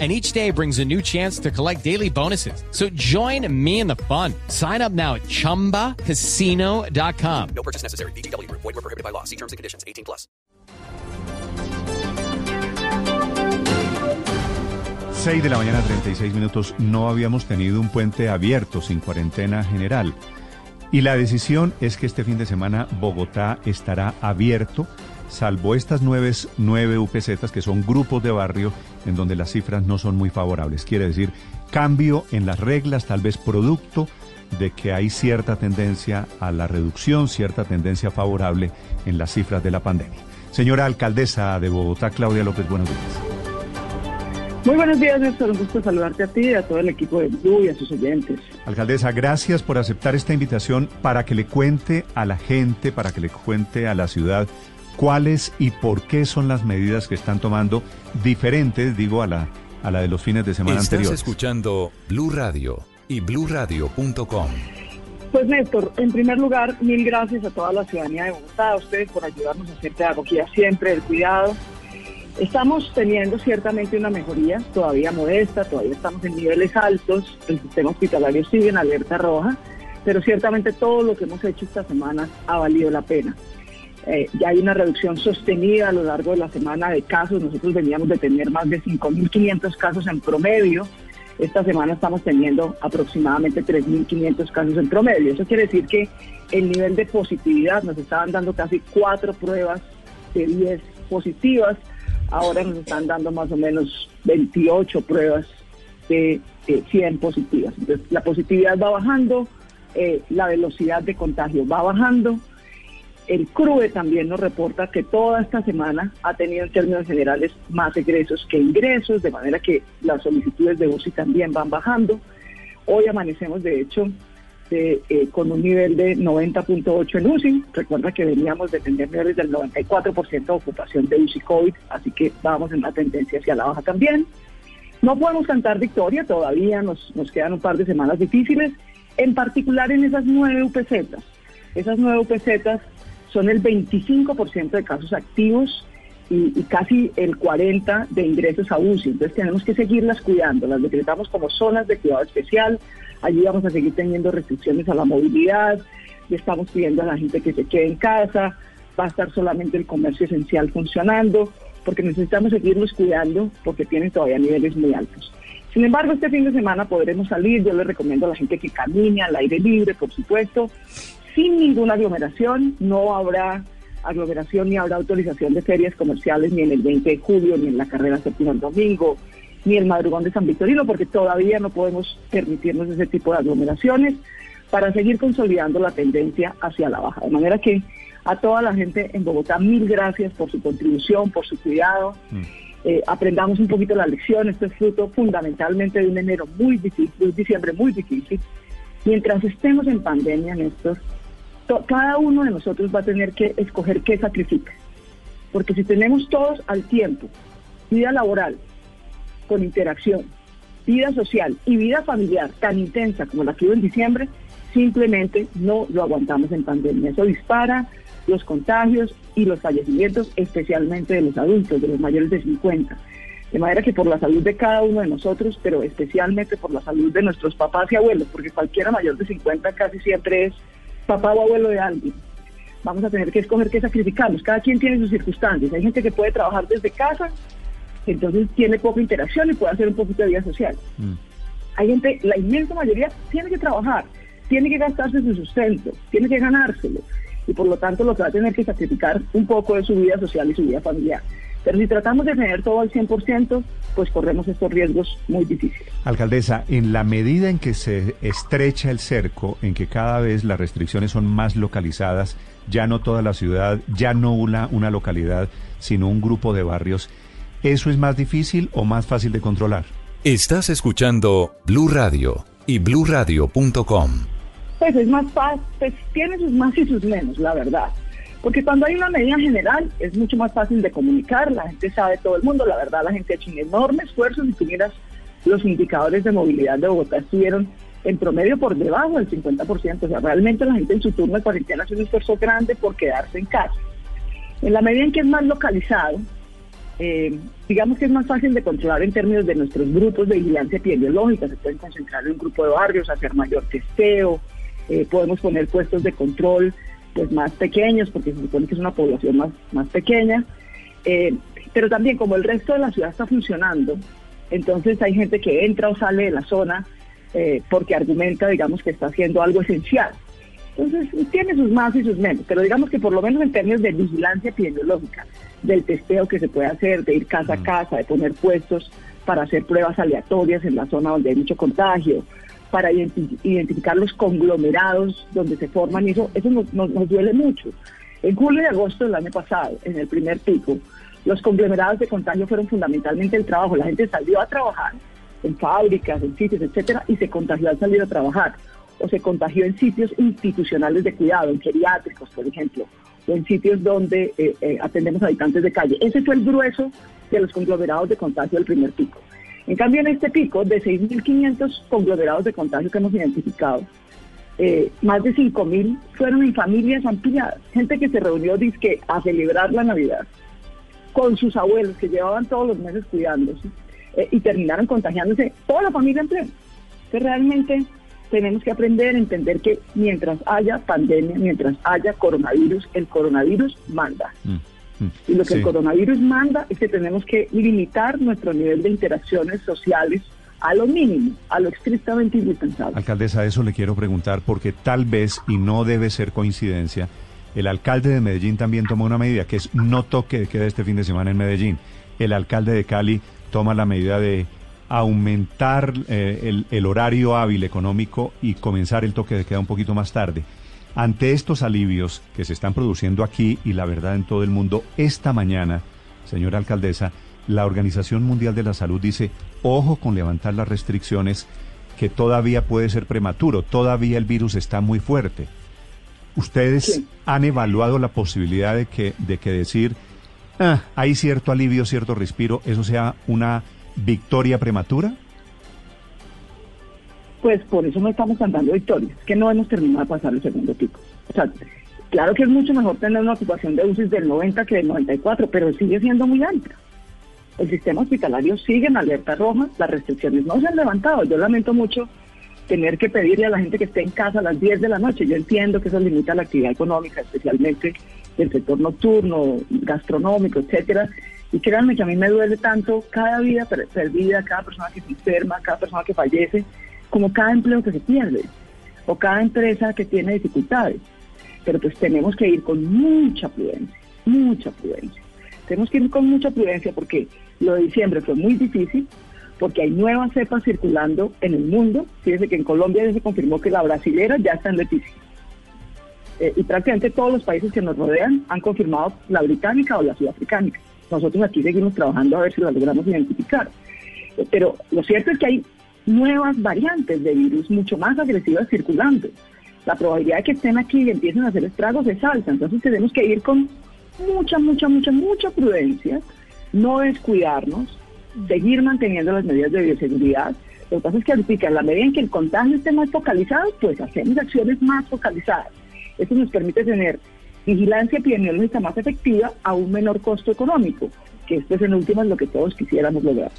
and each day brings a new chance to collect daily bonuses. So join me in the fun. Sign up now at ChumbaCasino.com. No purchase necessary. BGW. Void were prohibited by law. See terms and conditions. 18 plus. 6 de la mañana, 36 minutos. No habíamos tenido un puente abierto sin cuarentena general. Y la decisión es que este fin de semana Bogotá estará abierto salvo estas nueve, nueve UPZ que son grupos de barrio en donde las cifras no son muy favorables. Quiere decir, cambio en las reglas, tal vez producto de que hay cierta tendencia a la reducción, cierta tendencia favorable en las cifras de la pandemia. Señora alcaldesa de Bogotá, Claudia López, buenos días. Muy buenos días, Néstor. Un gusto saludarte a ti y a todo el equipo de Blue y a sus oyentes. Alcaldesa, gracias por aceptar esta invitación para que le cuente a la gente, para que le cuente a la ciudad cuáles y por qué son las medidas que están tomando diferentes, digo, a la, a la de los fines de semana Estás anteriores. escuchando Blue Radio y bluradio.com. Pues Néstor, en primer lugar, mil gracias a toda la ciudadanía de Bogotá, a ustedes por ayudarnos a hacer pedagogía siempre, el cuidado. Estamos teniendo ciertamente una mejoría, todavía modesta, todavía estamos en niveles altos, el sistema hospitalario sigue en alerta roja, pero ciertamente todo lo que hemos hecho esta semana ha valido la pena. Eh, ya hay una reducción sostenida a lo largo de la semana de casos. Nosotros veníamos de tener más de 5.500 casos en promedio. Esta semana estamos teniendo aproximadamente 3.500 casos en promedio. Eso quiere decir que el nivel de positividad nos estaban dando casi cuatro pruebas de 10 positivas. Ahora nos están dando más o menos 28 pruebas de, 100 positivas. Entonces, la positividad va bajando, eh, la velocidad de contagio va bajando. El CRUE también nos reporta que toda esta semana ha tenido en términos generales más egresos que ingresos, de manera que las solicitudes de UCI también van bajando. Hoy amanecemos, de hecho, de, eh, con un nivel de 90.8 en UCI. Recuerda que veníamos de tener niveles del 94% de ocupación de UCI COVID, así que vamos en una tendencia hacia la baja también. No podemos cantar victoria, todavía nos, nos quedan un par de semanas difíciles, en particular en esas nueve UPZ. Esas nueve UPZ son el 25% de casos activos y, casi el 40% de ingresos a UCI. Entonces tenemos que seguirlas cuidando. Las decretamos como zonas de cuidado especial. Allí vamos a seguir teniendo restricciones a la movilidad. Le estamos pidiendo a la gente que se quede en casa. Va a estar solamente el comercio esencial funcionando porque necesitamos seguirlos cuidando porque tienen todavía niveles muy altos. Sin embargo, este fin de semana podremos salir. Yo les recomiendo a la gente que camine al aire libre, por supuesto, sin ninguna aglomeración. No habrá aglomeración ni habrá autorización de ferias comerciales ni en el 20 de julio, ni en la carrera séptima el domingo, ni el madrugón de San Victorino, porque todavía no podemos permitirnos ese tipo de aglomeraciones para seguir consolidando la tendencia hacia la baja. De manera que a toda la gente en Bogotá, mil gracias por su contribución, por su cuidado. Mm. Eh, aprendamos un poquito la lección. Esto es fruto fundamentalmente de un enero muy difícil, un diciembre muy difícil. Mientras estemos en pandemia, Néstor, cada uno de nosotros va a tener que escoger qué sacrifica. Porque si tenemos todos al tiempo, vida laboral, con interacción, vida social y vida familiar tan intensa como la que hubo en diciembre, simplemente no lo aguantamos en pandemia. Eso dispara los contagios y los fallecimientos, especialmente de los adultos, de los mayores de 50. De manera que por la salud de cada uno de nosotros, pero especialmente por la salud de nuestros papás y abuelos, porque cualquiera mayor de 50 casi siempre es papá o abuelo de alguien. Vamos a tener que escoger qué sacrificarnos. Cada quien tiene sus circunstancias. Hay gente que puede trabajar desde casa, entonces tiene poca interacción y puede hacer un poquito de vida social. Mm. Hay gente, la inmensa mayoría tiene que trabajar, tiene que gastarse su sustento, tiene que ganárselo. Y por lo tanto lo que va a tener que sacrificar un poco de su vida social y su vida familiar. Pero si tratamos de tener todo al 100%, pues corremos estos riesgos muy difíciles. Alcaldesa, en la medida en que se estrecha el cerco, en que cada vez las restricciones son más localizadas, ya no toda la ciudad, ya no una, una localidad, sino un grupo de barrios, ¿eso es más difícil o más fácil de controlar? Estás escuchando Blue Radio y bluradio.com. Pues es más fácil, pues tiene sus más y sus menos, la verdad Porque cuando hay una medida general es mucho más fácil de comunicar, la gente sabe, todo el mundo, la verdad la gente ha hecho un enorme esfuerzo, si tú miras los indicadores de movilidad de Bogotá estuvieron en promedio por debajo del 50%, o sea, realmente la gente en su turno de cuarentena hace un esfuerzo grande por quedarse en casa. En la medida en que es más localizado, eh, digamos que es más fácil de controlar en términos de nuestros grupos de vigilancia epidemiológica, se pueden concentrar en un grupo de barrios, hacer mayor testeo, eh, podemos poner puestos de control pues más pequeños, porque se supone que es una población más, más pequeña. Eh, pero también como el resto de la ciudad está funcionando, entonces hay gente que entra o sale de la zona eh, porque argumenta, digamos, que está haciendo algo esencial. Entonces tiene sus más y sus menos, pero digamos que por lo menos en términos de vigilancia epidemiológica, del testeo que se puede hacer, de ir casa a casa, de poner puestos para hacer pruebas aleatorias en la zona donde hay mucho contagio, para identificar los conglomerados donde se forman y eso, eso nos, nos, duele mucho. En julio y agosto del año pasado, en el primer pico, los conglomerados de contagio fueron fundamentalmente el trabajo. La gente salió a trabajar en fábricas, en sitios, etcétera, y se contagió al salir a trabajar. O se contagió en sitios institucionales de cuidado, en geriátricos, por ejemplo, o en sitios donde eh, eh, atendemos habitantes de calle. Ese fue el grueso de los conglomerados de contagio del primer pico. En cambio, en este pico de 6.500 conglomerados de contagio que hemos identificado, eh, más de 5.000 fueron en familias ampliadas, gente que se reunió dizque, a celebrar la Navidad con sus abuelos que llevaban todos los meses cuidándose eh, y terminaron contagiándose toda la familia en pleno. Entonces realmente tenemos que aprender a entender que mientras haya pandemia, mientras haya coronavirus, el coronavirus manda. Mm. Y lo que el coronavirus manda es que tenemos que limitar nuestro nivel de interacciones sociales a lo mínimo, a lo estrictamente indispensable. Alcaldesa, eso le quiero preguntar porque tal vez, y no debe ser coincidencia, el alcalde de Medellín también toma una medida que es no toque de queda este fin de semana en Medellín. El alcalde de Cali toma la medida de aumentar eh, el, el horario hábil económico y comenzar el toque de queda un poquito más tarde. Ante estos alivios que se están produciendo aquí y la verdad en todo el mundo, esta mañana, señora alcaldesa, la Organización Mundial de la Salud dice, ojo con levantar las restricciones, que todavía puede ser prematuro, todavía el virus está muy fuerte. ¿Ustedes han evaluado la posibilidad de que, de que decir, ah, hay cierto alivio, cierto respiro, eso sea una victoria prematura? Pues por eso no estamos cantando victorias, que no hemos terminado de pasar el segundo pico. O sea, claro que es mucho mejor tener una ocupación de UCI del 90 que del 94, pero sigue siendo muy alta. El sistema hospitalario sigue en alerta roja, las restricciones no se han levantado. Yo lamento mucho tener que pedirle a la gente que esté en casa a las 10 de la noche. Yo entiendo que eso limita la actividad económica, especialmente del sector nocturno, gastronómico, etcétera. Y créanme que a mí me duele tanto cada vida perdida, cada persona que se enferma, cada persona que fallece, como cada empleo que se pierde o cada empresa que tiene dificultades. Pero pues tenemos que ir con mucha prudencia, mucha prudencia. Tenemos que ir con mucha prudencia porque lo de diciembre fue muy difícil, porque hay nuevas cepas circulando en el mundo. Fíjense que en Colombia ya se confirmó que la brasilera ya está en Leticia. Eh, y prácticamente todos los países que nos rodean han confirmado la británica o la sudafricánica. Nosotros aquí seguimos trabajando a ver si la logramos identificar. Pero lo cierto es que hay nuevas variantes de virus mucho más agresivas circulando. La probabilidad de que estén aquí y empiecen a hacer estragos es alta, entonces tenemos que ir con mucha, mucha, mucha, mucha prudencia, no descuidarnos, seguir manteniendo las medidas de bioseguridad. Lo que pasa es que en la medida en que el contagio esté más focalizado, pues hacemos acciones más focalizadas. Eso nos permite tener vigilancia epidemiológica más efectiva a un menor costo económico, que esto es en últimas lo que todos quisiéramos lograr.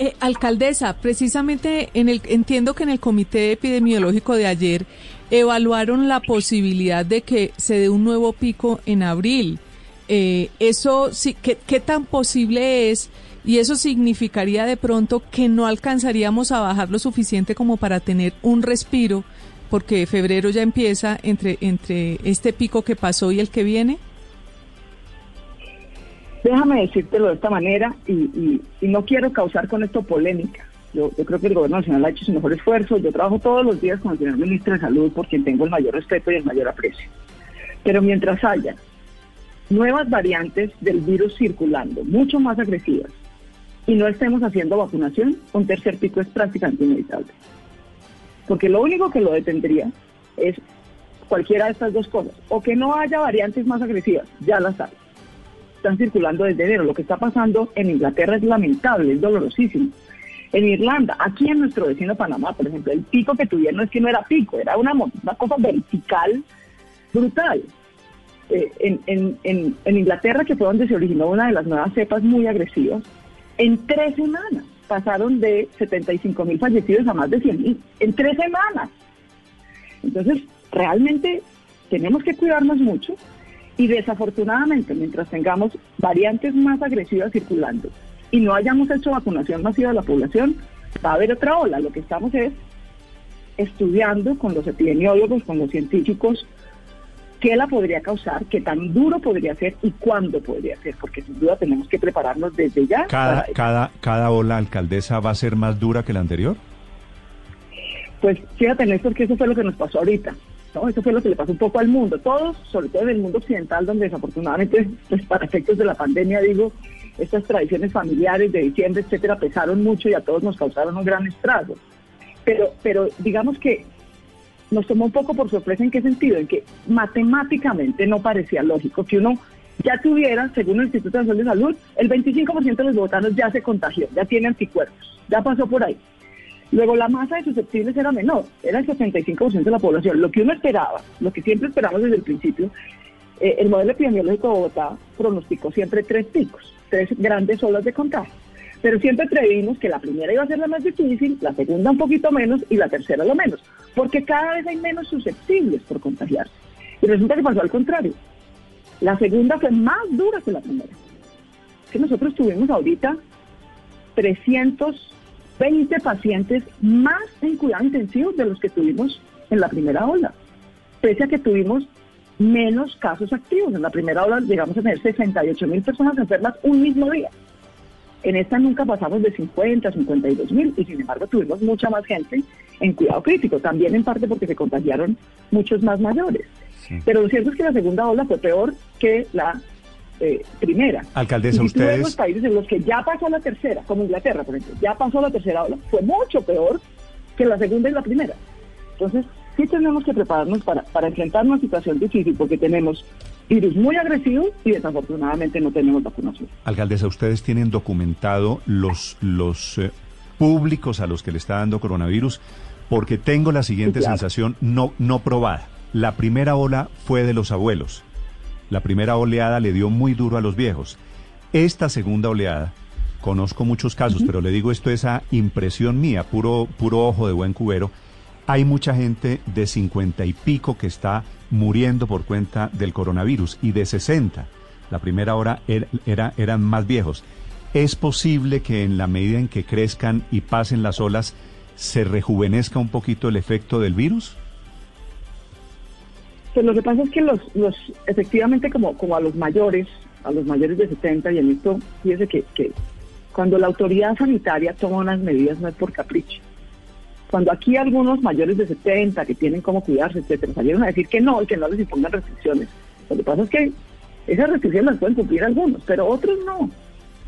Eh, alcaldesa, precisamente en el, entiendo que en el comité epidemiológico de ayer evaluaron la posibilidad de que se dé un nuevo pico en abril. Eh, eso sí, ¿qué, ¿qué tan posible es? Y eso significaría de pronto que no alcanzaríamos a bajar lo suficiente como para tener un respiro, porque febrero ya empieza entre, entre este pico que pasó y el que viene. Déjame decírtelo de esta manera y, no quiero causar con esto polémica. Yo, creo que el gobierno nacional ha hecho su mejor esfuerzo. Yo trabajo todos los días con el señor ministro de Salud por quien tengo el mayor respeto y el mayor aprecio. Pero mientras haya nuevas variantes del virus circulando, mucho más agresivas, y no estemos haciendo vacunación, un tercer pico es prácticamente inevitable. Porque lo único que lo detendría es cualquiera de estas dos cosas. O que no haya variantes más agresivas, ya las hay. Están circulando desde enero. Lo que está pasando en Inglaterra es lamentable, es dolorosísimo. En Irlanda, aquí en nuestro vecino Panamá, por ejemplo, el pico que tuvieron es que no era pico, era una, una cosa vertical brutal. Eh, en, en, en, en Inglaterra, que fue donde se originó una de las nuevas cepas muy agresivas, en tres semanas pasaron de 75 mil fallecidos a más de 100 mil. En tres semanas. Entonces, realmente tenemos que cuidarnos mucho y desafortunadamente, mientras tengamos variantes más agresivas circulando y no hayamos hecho vacunación masiva de la población, va a haber otra ola. Lo que estamos es estudiando con los epidemiólogos, con los científicos, qué la podría causar, qué tan duro podría ser y cuándo podría ser, porque sin duda tenemos que prepararnos desde ya. ¿Cada, cada, cada ola, alcaldesa, va a ser más dura que la anterior? Pues fíjate, Néstor, que eso fue lo que nos pasó ahorita. ¿No? Eso fue lo que le pasó un poco al mundo. Todos, sobre todo en el mundo occidental, donde desafortunadamente, pues para efectos de la pandemia, digo, estas tradiciones familiares de diciembre, etcétera, pesaron mucho y a todos nos causaron un gran estrago. Pero, pero digamos que nos tomó un poco por sorpresa en qué sentido, en que matemáticamente no parecía lógico que uno ya tuviera, según el Instituto Nacional de Salud, el 25% de los bogotanos ya se contagió, ya tiene anticuerpos, ya pasó por ahí. Luego la masa de susceptibles era menor, era el 75% de la población. Lo que uno esperaba, lo que siempre esperamos desde el principio, eh, el modelo epidemiológico de Bogotá pronosticó siempre tres picos, tres grandes olas de contagio. Pero siempre previmos que la primera iba a ser la más difícil, la segunda un poquito menos y la tercera lo menos, porque cada vez hay menos susceptibles por contagiarse. Y resulta que pasó al contrario. La segunda fue más dura que la primera. Que nosotros tuvimos ahorita 320 pacientes más en cuidado intensivo de los que tuvimos en la primera ola, pese a que tuvimos menos casos activos. En la primera ola llegamos a tener 68 mil personas enfermas un mismo día. En esta nunca pasamos de 50, 52 mil y sin embargo tuvimos mucha más gente en cuidado crítico, también en parte porque se contagiaron muchos más mayores. Pero lo cierto es que la segunda ola fue peor que la eh, primera. Alcaldesa, y ustedes... los países en los que ya pasó la tercera, como Inglaterra, por ejemplo, ya pasó la tercera ola, fue mucho peor que la segunda y la primera. Entonces, sí tenemos que prepararnos para, para enfrentar una situación difícil porque tenemos virus muy agresivo y desafortunadamente no tenemos vacunación. Alcaldesa, ¿ustedes tienen documentado los, los eh, públicos a los que le está dando coronavirus? Porque tengo la siguiente Sí, claro. sensación no, no probada. La primera ola fue de los abuelos. La primera oleada le dio muy duro a los viejos. Esta segunda oleada, conozco muchos casos, pero le digo esto es a impresión mía, puro, puro ojo de buen cubero. Hay mucha gente de 50 y pico que está muriendo por cuenta del coronavirus y de 60. La primera hora era, era- eran más viejos. ¿Es posible que en la medida en que crezcan y pasen las olas se rejuvenezca un poquito el efecto del virus? Pues lo que pasa es que los, los efectivamente como, como a los mayores, a los mayores de 70, y en esto, fíjese que, que cuando la autoridad sanitaria toma unas medidas no es por capricho. Cuando aquí algunos mayores de 70 que tienen cómo cuidarse, etcétera, salieron a decir que no y que no les impongan restricciones. Lo que pasa es que esas restricciones las pueden cumplir algunos, pero otros no.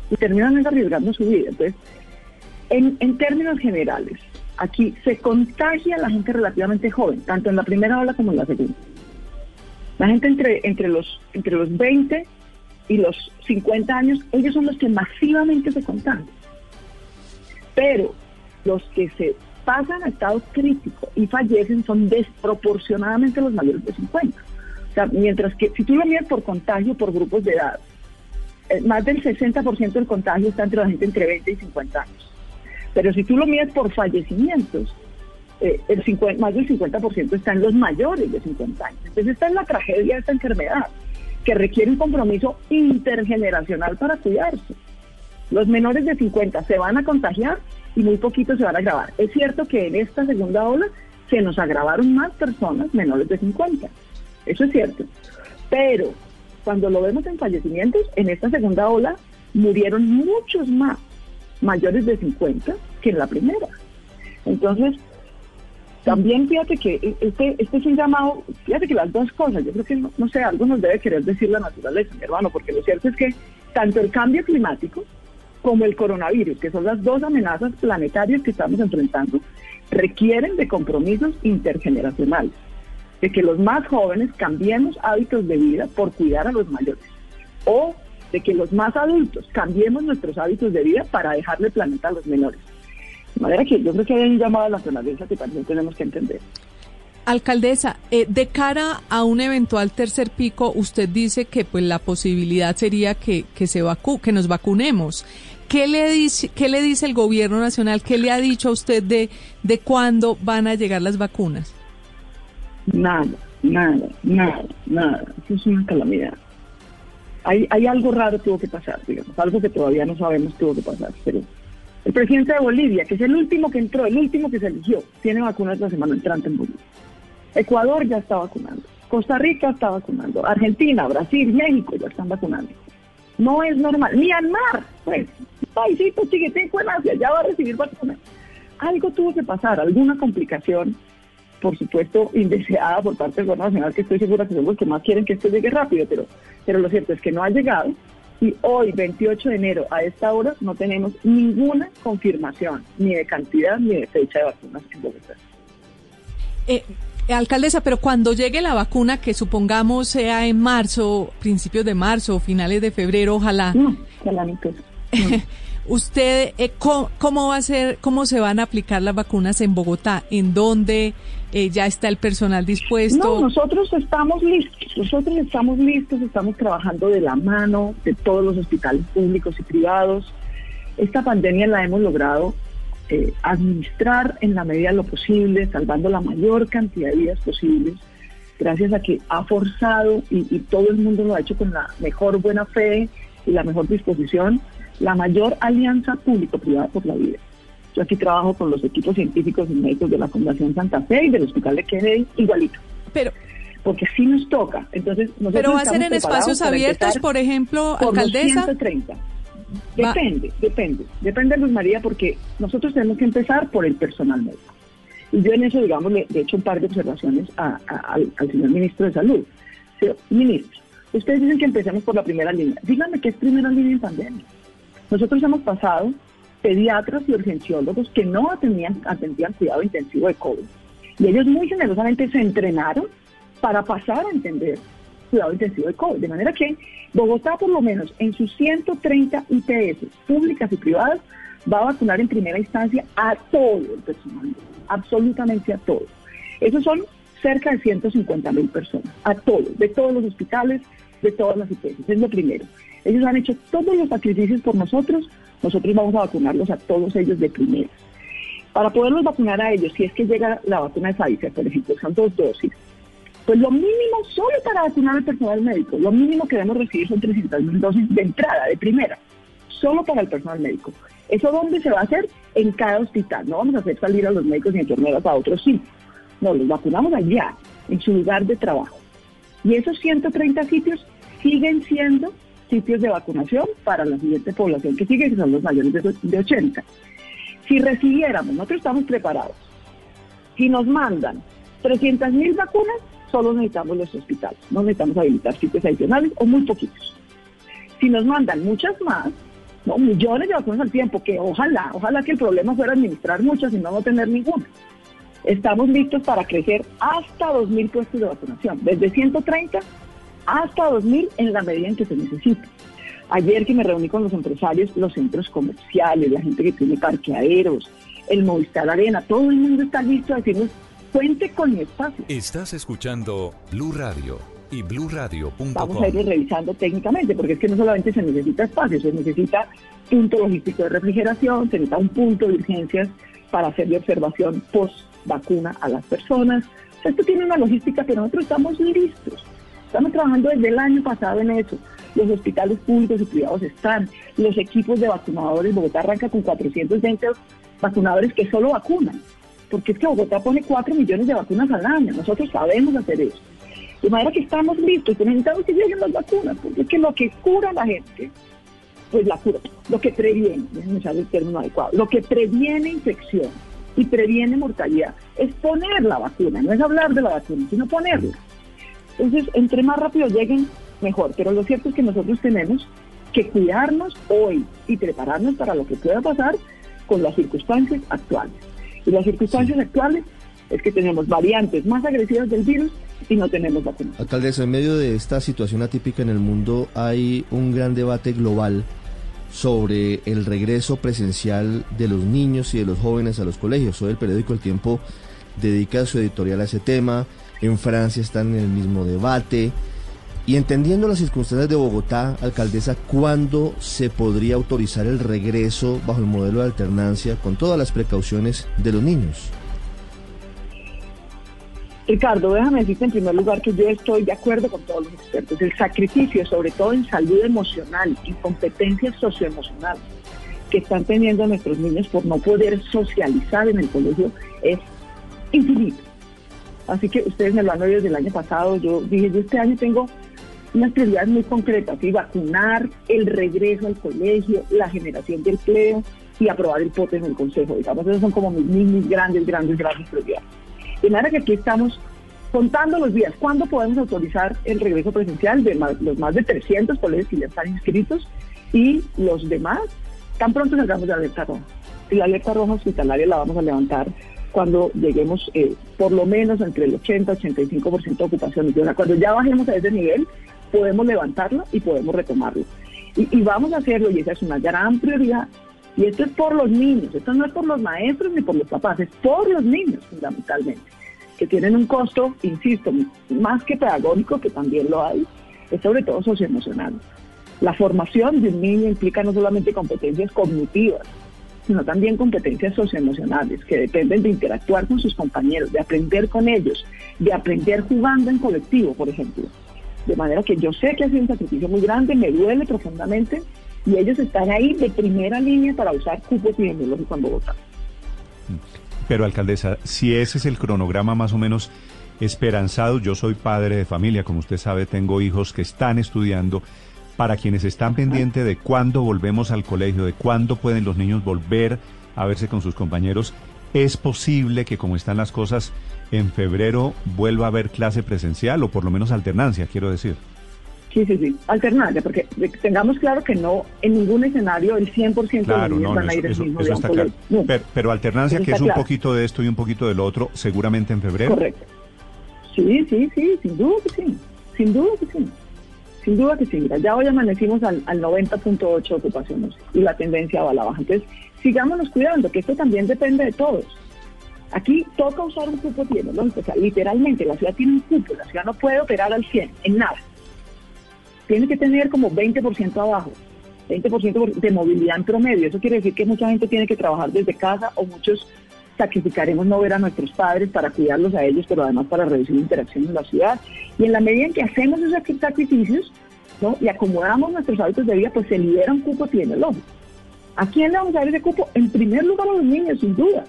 Y terminan arriesgando su vida. Entonces, en, en términos generales, aquí se contagia la gente relativamente joven, tanto en la primera ola como en la segunda. La gente entre, entre, los, entre los 20 y los 50 años, ellos son los que masivamente se contagian. Pero los que se pasan a estado crítico y fallecen son desproporcionadamente los mayores de 50. O sea, mientras que si tú lo mides por contagio por grupos de edad, eh, más del 60% del contagio está entre la gente entre 20 y 50 años. Pero si tú lo mides por fallecimientos, eh, el 50, más del 50% está en los mayores de 50 años. Entonces esta es la tragedia de esta enfermedad, que requiere un compromiso intergeneracional para cuidarse. Los menores de 50 se van a contagiar y muy poquitos se van a agravar. Es cierto que en esta segunda ola se nos agravaron más personas menores de 50. Eso es cierto. Pero cuando lo vemos en fallecimientos, en esta segunda ola murieron muchos más mayores de 50 que en la primera. Entonces, también fíjate que este, este es un llamado, fíjate que las dos cosas, yo creo que, no, no sé, algo nos debe querer decir la naturaleza, mi hermano, porque lo cierto es que tanto el cambio climático como el coronavirus, que son las dos amenazas planetarias que estamos enfrentando, requieren de compromisos intergeneracionales. de que los más jóvenes cambiemos hábitos de vida por cuidar a los mayores. O de que los más adultos cambiemos nuestros hábitos de vida para dejarle planeta a los menores. Manera que yo creo que hay un llamado a la naturaleza que también tenemos que entender. Alcaldesa, eh, de cara a un eventual tercer pico, usted dice que pues la posibilidad sería que, que se vacu que nos vacunemos. ¿Qué le dice qué le dice el gobierno nacional? ¿Qué le ha dicho a usted de de cuándo van a llegar las vacunas? Nada, nada, nada, nada. Eso es una calamidad. Hay, hay algo raro tuvo que pasar, digamos, algo que todavía no sabemos tuvo que pasar, pero el presidente de Bolivia, que es el último que entró, el último que se eligió, tiene vacunas la semana entrante en Bolivia. Ecuador ya está vacunando. Costa Rica está vacunando. Argentina, Brasil, México ya están vacunando. No es normal. Myanmar, pues, paisito chiquitico en Asia, ya va a recibir vacunas. Algo tuvo que pasar, alguna complicación, por supuesto, indeseada por parte del gobierno nacional, que estoy segura que son los que más quieren que esto llegue rápido, pero, pero lo cierto es que no ha llegado. Y hoy, 28 de enero, a esta hora, no tenemos ninguna confirmación, ni de cantidad ni de fecha de vacunas en Bogotá. Eh, alcaldesa, pero cuando llegue la vacuna, que supongamos sea en marzo, principios de marzo, finales de febrero, ojalá. No, ojalá ni. No. ¿Usted eh, ¿cómo, cómo, va a ser, cómo se van a aplicar las vacunas en Bogotá? ¿En dónde eh, ya está el personal dispuesto? No, nosotros estamos listos, nosotros estamos listos, estamos trabajando de la mano de todos los hospitales públicos y privados. Esta pandemia la hemos logrado eh, administrar en la medida de lo posible, salvando la mayor cantidad de vidas posibles, gracias a que ha forzado y, y todo el mundo lo ha hecho con la mejor buena fe y la mejor disposición la mayor alianza público-privada por la vida. Yo aquí trabajo con los equipos científicos y médicos de la Fundación Santa Fe y del Hospital de Kennedy, igualito. Pero, porque sí nos toca. Entonces, pero va a ser en espacios abiertos, por ejemplo, por alcaldesa. 130. Depende, va. depende, depende, Luz María, porque nosotros tenemos que empezar por el personal médico. Y yo en eso, digamos, le, he hecho un par de observaciones a, a, al, al, señor ministro de Salud. Señor ministro, ustedes dicen que empecemos por la primera línea. Díganme qué es primera línea en pandemia. Nosotros hemos pasado pediatras y urgenciólogos que no atendían, atendían cuidado intensivo de COVID. Y ellos muy generosamente se entrenaron para pasar a entender cuidado intensivo de COVID. De manera que Bogotá, por lo menos en sus 130 IPS públicas y privadas, va a vacunar en primera instancia a todo el personal, absolutamente a todo. Esos son cerca de 150 mil personas, a todos, de todos los hospitales, de todas las IPS. Es lo primero. Ellos han hecho todos los sacrificios por nosotros, nosotros vamos a vacunarlos a todos ellos de primera. Para poderlos vacunar a ellos, si es que llega la vacuna de Pfizer, por ejemplo, son dos dosis, pues lo mínimo solo para vacunar al personal médico, lo mínimo que debemos recibir son 300 mil dosis de entrada, de primera, solo para el personal médico. ¿Eso dónde se va a hacer? En cada hospital. No vamos a hacer salir a los médicos y enfermeras a otros sitios. No, los vacunamos allá, en su lugar de trabajo. Y esos 130 sitios siguen siendo sitios de vacunación para la siguiente población que sigue, que son los mayores de, de 80. Si recibiéramos, nosotros estamos preparados, si nos mandan 300 mil vacunas, solo necesitamos los hospitales, no necesitamos habilitar sitios adicionales o muy poquitos. Si nos mandan muchas más, no millones de vacunas al tiempo, que ojalá, ojalá que el problema fuera administrar muchas y no no tener ninguna. Estamos listos para crecer hasta 2.000 puestos de vacunación, desde 130 hasta 2.000 en la medida en que se necesite. Ayer que me reuní con los empresarios, los centros comerciales, la gente que tiene parqueaderos, el Movistar Arena, todo el mundo está listo a decirnos, cuente con mi espacio. Estás escuchando Blue Radio y bluradio.com. Vamos a ir revisando técnicamente, porque es que no solamente se necesita espacio, se necesita punto logístico de refrigeración, se necesita un punto de urgencias para hacer de observación post vacuna a las personas. O sea, esto tiene una logística que nosotros estamos listos. Estamos trabajando desde el año pasado en eso. Los hospitales públicos y privados están. Los equipos de vacunadores, Bogotá arranca con 420 vacunadores que solo vacunan. Porque es que Bogotá pone 4 millones de vacunas al año. Nosotros sabemos hacer eso. De manera que estamos listos, necesitamos que lleguen las vacunas, porque es que lo que cura a la gente, pues la cura. Lo que previene, déjenme usar el término adecuado, lo que previene infección y previene mortalidad es poner la vacuna, no es hablar de la vacuna, sino ponerla. Entonces, entre más rápido lleguen, mejor. Pero lo cierto es que nosotros tenemos que cuidarnos hoy y prepararnos para lo que pueda pasar con las circunstancias actuales. Y las circunstancias actuales es que tenemos variantes más agresivas del virus y no tenemos vacunas. Alcaldesa, en medio de esta situación atípica en el mundo hay un gran debate global sobre el regreso presencial de los niños y de los jóvenes a los colegios. Hoy el periódico El Tiempo dedica su editorial a ese tema. En Francia están en el mismo debate. Y entendiendo las circunstancias de Bogotá, alcaldesa, ¿cuándo se podría autorizar el regreso bajo el modelo de alternancia con todas las precauciones de los niños? Ricardo, déjame decirte en primer lugar que yo estoy de acuerdo con todos los expertos. El sacrificio, sobre todo en salud emocional y competencias socioemocionales que están teniendo nuestros niños por no poder socializar en el colegio es infinito. Así que ustedes me lo han oído desde el año pasado. Yo dije, yo este año tengo unas prioridades muy concretas, y vacunar, el regreso al colegio, la generación de empleo y aprobar el pote en el consejo. Digamos, esos son como mis, mis grandes, grandes, grandes prioridades. De manera que aquí estamos contando los días. ¿Cuándo podemos autorizar el regreso presencial de los más de 300 colegios que ya están inscritos y los demás? Tan pronto salgamos de la alerta roja. La alerta roja hospitalaria la vamos a levantar cuando lleguemos eh, por lo menos entre el 80 85% de ocupación. Cuando ya bajemos a ese nivel, podemos levantarlo y podemos retomarlo. Y, y vamos a hacerlo y esa es una gran prioridad. Y esto es por los niños, esto no es por los maestros ni por los papás, es por los niños fundamentalmente que tienen un costo, insisto, más que pedagógico, que también lo hay, es sobre todo socioemocional. La formación de un niño implica no solamente competencias cognitivas, sino también competencias socioemocionales que dependen de interactuar con sus compañeros, de aprender con ellos, de aprender jugando en colectivo, por ejemplo. De manera que yo sé que ha sido un sacrificio muy grande, me duele profundamente y ellos están ahí de primera línea para usar cupo epidemiológico en Bogotá. Pero alcaldesa, si ese es el cronograma más o menos esperanzado, yo soy padre de familia, como usted sabe, tengo hijos que están estudiando. Para quienes están pendientes de cuándo volvemos al colegio, de cuándo pueden los niños volver a verse con sus compañeros, ¿es posible que como están las cosas en febrero vuelva a haber clase presencial o por lo menos alternancia, quiero decir? Sí, sí, sí, alternancia, porque tengamos claro que no, en ningún escenario el 100% de los niños van a ir el mismo eso está claro. pero, alternancia que es un poquito de esto y un poquito del otro, seguramente en febrero. Correcto. Sí, sí, sí, sin duda que sí, sin duda que sí. Sin duda que sí, mira, ya hoy amanecimos al, al 90.8 ocupaciones y la tendencia va a la baja. Entonces, sigámonos cuidando, que esto también depende de todos. Aquí toca usar un cupo ¿no? O sea, literalmente la ciudad tiene un cupo, la ciudad no puede operar al 100 en nada tiene que tener como 20% abajo, 20% de movilidad en promedio. Eso quiere decir que mucha gente tiene que trabajar desde casa o muchos sacrificaremos no ver a nuestros padres para cuidarlos a ellos, pero además para reducir la interacción en la ciudad. Y en la medida en que hacemos esos sacrificios ¿no? y acomodamos nuestros hábitos de vida, pues se libera un cupo tiene el ojo. ¿A quién le vamos a dar ese cupo? En primer lugar a los niños, sin duda.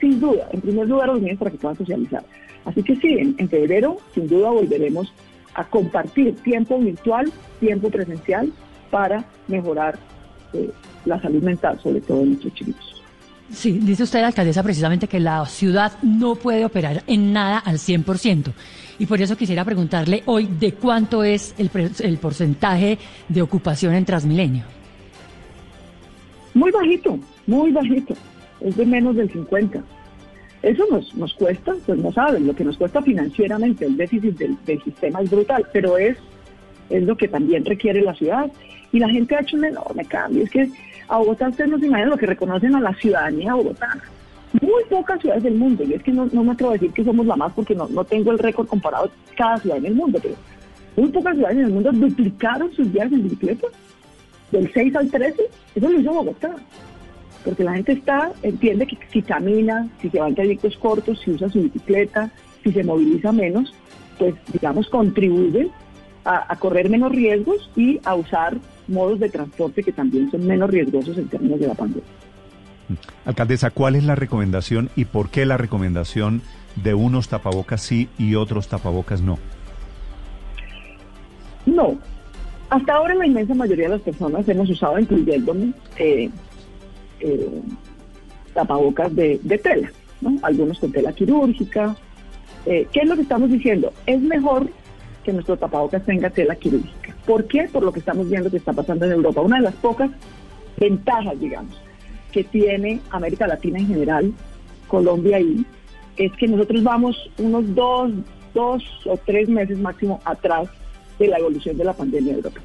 Sin duda, en primer lugar los niños para que puedan socializar. Así que sí, en febrero sin duda volveremos a compartir tiempo virtual, tiempo presencial para mejorar eh, la salud mental, sobre todo de nuestros chicos. Sí, dice usted, alcaldesa, precisamente que la ciudad no puede operar en nada al 100%. Y por eso quisiera preguntarle hoy de cuánto es el, el porcentaje de ocupación en Transmilenio. Muy bajito, muy bajito. Es de menos del 50. Eso nos, nos cuesta, pues no saben, lo que nos cuesta financieramente, el déficit del, sistema es brutal, pero es, es lo que también requiere la ciudad. Y la gente ha hecho un enorme cambio. Es que a Bogotá ustedes no se imaginan lo que reconocen a la ciudadanía bogotana. Muy pocas ciudades del mundo, y es que no, me atrevo a decir que somos la más porque no, no tengo el récord comparado cada ciudad en el mundo, pero muy pocas ciudades en el mundo duplicaron sus viajes en bicicleta, del 6 al 13, eso lo hizo Bogotá porque la gente está, entiende que si camina, si se va trayectos cortos, si usa su bicicleta, si se moviliza menos, pues digamos contribuye a, correr menos riesgos y a usar modos de transporte que también son menos riesgosos en términos de la pandemia. Alcaldesa, ¿cuál es la recomendación y por qué la recomendación de unos tapabocas sí y otros tapabocas no? No. Hasta ahora la inmensa mayoría de las personas hemos usado, incluyéndome, eh, eh, tapabocas de, tela, algunos con tela quirúrgica. Eh, ¿Qué es lo que estamos diciendo? Es mejor que nuestro tapabocas tenga tela quirúrgica. ¿Por qué? Por lo que estamos viendo que está pasando en Europa. Una de las pocas ventajas, digamos, que tiene América Latina en general, Colombia y es que nosotros vamos unos dos, dos o tres meses máximo atrás de la evolución de la pandemia en Europa.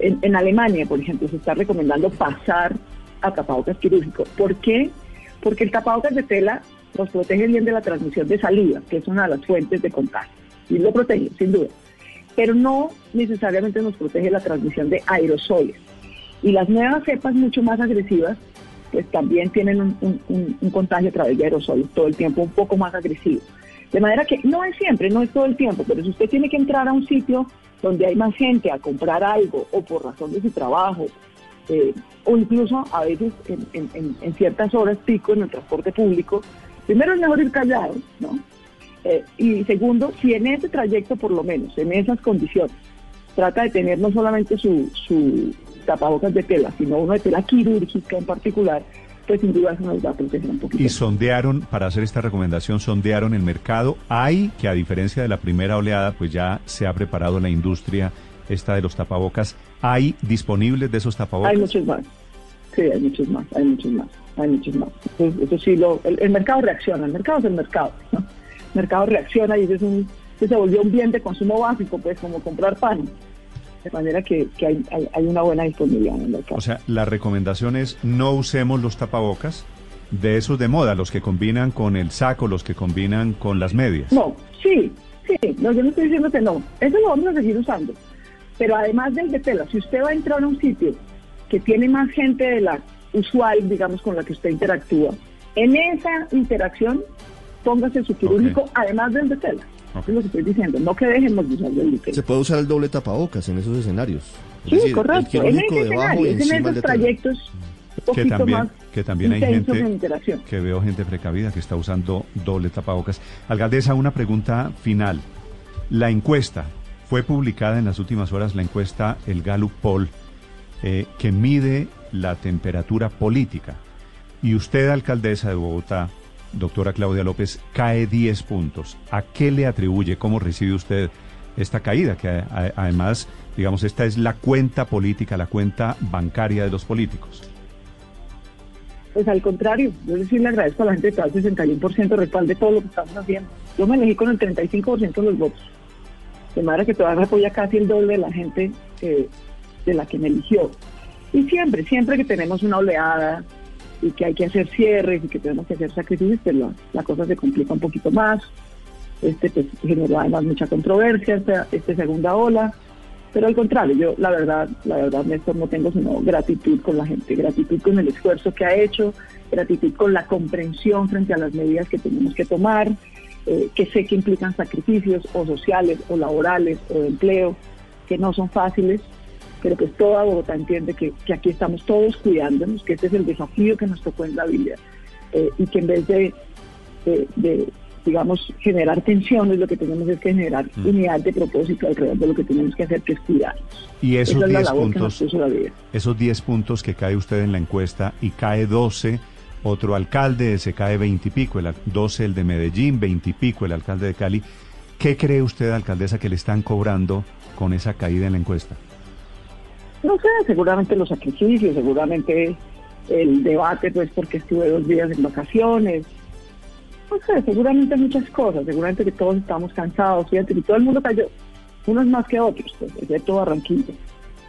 En, Alemania, por ejemplo, se está recomendando pasar a tapabocas quirúrgicos. ¿Por qué? Porque el tapabocas de tela nos protege bien de la transmisión de saliva, que es una de las fuentes de contagio. Y lo protege, sin duda. Pero no necesariamente nos protege la transmisión de aerosoles. Y las nuevas cepas mucho más agresivas, pues también tienen un, contagio a través de aerosoles todo el tiempo, un poco más agresivo. De manera que no es siempre, no es todo el tiempo, pero si usted tiene que entrar a un sitio donde hay más gente a comprar algo o por razón de su trabajo, eh, o incluso a veces en- en ciertas horas pico en el transporte público, primero es mejor ir callado, ¿no? Eh, y segundo, si en ese trayecto por lo menos, en esas condiciones, trata de tener no solamente su, su tapabocas de tela, sino uno de tela quirúrgica en particular, pues sin duda eso nos va a proteger un poquito. Y sondearon, para hacer esta recomendación, sondearon el mercado. Hay, que a diferencia de la primera oleada, pues ya se ha preparado la industria esta de los tapabocas. ¿Hay disponibles de esos tapabocas? Hay muchos más. Sí, hay muchos más, hay muchos más, hay muchos más. Entonces, eso sí, lo, el, el mercado reacciona, el mercado es el mercado. ¿no? Mercado reacciona y ese es un, ese se volvió un bien de consumo básico, pues como comprar pan. De manera que, que hay, hay, hay una buena disponibilidad en el mercado. O sea, la recomendación es no usemos los tapabocas de esos de moda, los que combinan con el saco, los que combinan con las medias. No, sí, sí, no, yo no estoy diciendo que no. Eso lo vamos a seguir usando. Pero además del de tela, si usted va a entrar a un sitio que tiene más gente de la usual, digamos, con la que usted interactúa, en esa interacción póngase su quirúrgico además del de tela. Ok. Eso es lo que estoy diciendo, no que dejemos de usar el de tela. Se puede usar el doble tapabocas en esos escenarios. Es Sí, decir, correcto. En quirúrgico debajo y en encima el esos de trayectos que también, más que también hay gente en que veo gente precavida que está usando doble tapabocas. Alcaldesa, una pregunta final. La encuesta fue publicada en las últimas horas, la encuesta El Gallup Poll, eh, que mide la temperatura política. Y usted, alcaldesa de Bogotá, doctora Claudia López, cae 10 puntos. ¿A qué le atribuye, cómo recibe usted esta caída? Que a- a- además, digamos, esta es la cuenta política, la cuenta bancaria de los políticos. Pues al contrario, yo sí le agradezco a la gente que al 61% respalde todo lo que estamos haciendo. Yo me elegí con el 35% de los votos. De manera que todavía apoya casi el doble de la gente eh, de la que me eligió. Y siempre, siempre que tenemos una oleada y que hay que hacer cierres y que tenemos que hacer sacrificios, pues la, cosa se complica un poquito más. Este pues, generó además mucha controversia, esta, esta segunda ola. Pero al contrario, yo la verdad, la verdad, Néstor, no tengo sino gratitud con la gente, gratitud con el esfuerzo que ha hecho, gratitud con la comprensión frente a las medidas que tenemos que tomar, eh, que sé que implican sacrificios o sociales o laborales o de empleo, que no son fáciles, pero pues toda Bogotá entiende que, que aquí estamos todos cuidándonos, que este es el desafío que nos tocó en la vida eh, y que en vez de, de- de, digamos, generar tensiones, lo que tenemos es que generar unidad de propósito alrededor de lo que tenemos que hacer, que es cuidarnos. Y esos Esa es la 10 labor que nos puntos, esos 10 puntos que cae usted en la encuesta y cae 12, otro alcalde se cae 20 y pico, el, al- 12 el de Medellín, 20 y pico el alcalde de Cali. ¿Qué cree usted, alcaldesa, que le están cobrando con esa caída en la encuesta? No sé, seguramente los sacrificios, seguramente el debate, pues porque estuve dos días en vacaciones. No sé, seguramente muchas cosas, seguramente que todos estamos cansados, fíjate que todo el mundo cayó, unos más que otros, pues, excepto Barranquilla,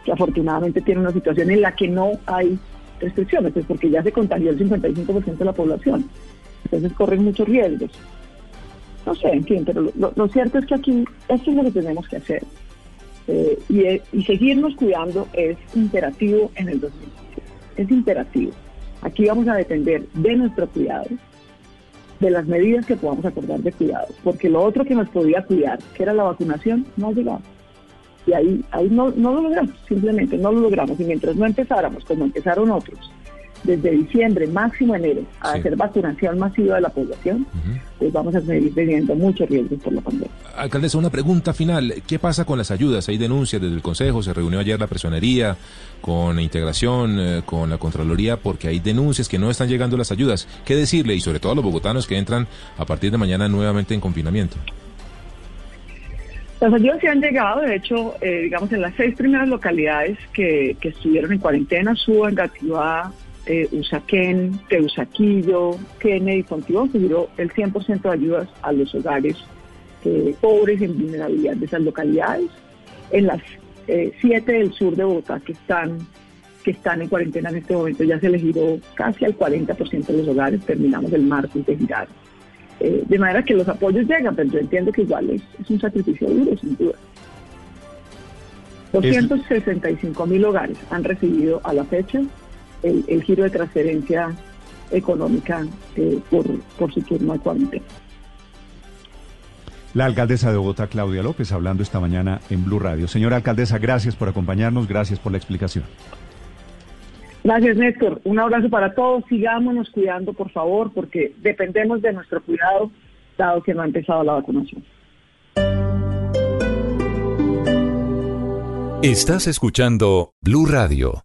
que afortunadamente tiene una situación en la que no hay restricciones, pues porque ya se contagió el 55% de la población, entonces corren muchos riesgos. No sé, en fin, pero lo- cierto es que aquí esto es lo que tenemos que hacer. Eh, y, y seguirnos cuidando es imperativo en el 2020. Es imperativo. Aquí vamos a depender de nuestro cuidado, de las medidas que podamos acordar de cuidado, porque lo otro que nos podía cuidar, que era la vacunación, no ha llegado. Y ahí, ahí no, no lo logramos, simplemente no lo logramos. Y mientras no empezáramos, como empezaron otros, desde diciembre, máximo enero, a Sí. hacer vacunación masiva de la población, pues vamos a seguir teniendo muchos riesgos por la pandemia. Alcaldesa, una pregunta final. ¿Qué pasa con las ayudas? Hay denuncias desde el Consejo, se reunió ayer la personería con integración, eh, con la Contraloría, porque hay denuncias que no están llegando las ayudas. ¿Qué decirle? Y sobre todo a los bogotanos que entran a partir de mañana nuevamente en confinamiento. Las ayudas sí han llegado, de hecho, eh, digamos, en las seis primeras localidades que, que estuvieron en cuarentena, Suba, Engativá, eh, Usaquén, Teusaquillo, Kennedy, Fontibón, se giró el 100% de ayudas a los hogares eh, pobres en vulnerabilidad de esas localidades. En las eh, siete del sur de Bogotá que están que están en cuarentena en este momento ya se les giró casi al 40% de los hogares, terminamos el martes de girar. Eh, de manera que los apoyos llegan, pero yo entiendo que igual es, es un sacrificio duro, sin duda. 265 mil hogares han recibido a la fecha el, el giro de transferencia económica eh, por, por su turno de cuarentena. La alcaldesa de Bogotá, Claudia López, hablando esta mañana en Blue Radio. Señora alcaldesa, gracias por acompañarnos, gracias por la explicación. Gracias, Néstor. Un abrazo para todos. Sigámonos cuidando, por favor, porque dependemos de nuestro cuidado, dado que no ha empezado la vacunación. Estás escuchando Blue Radio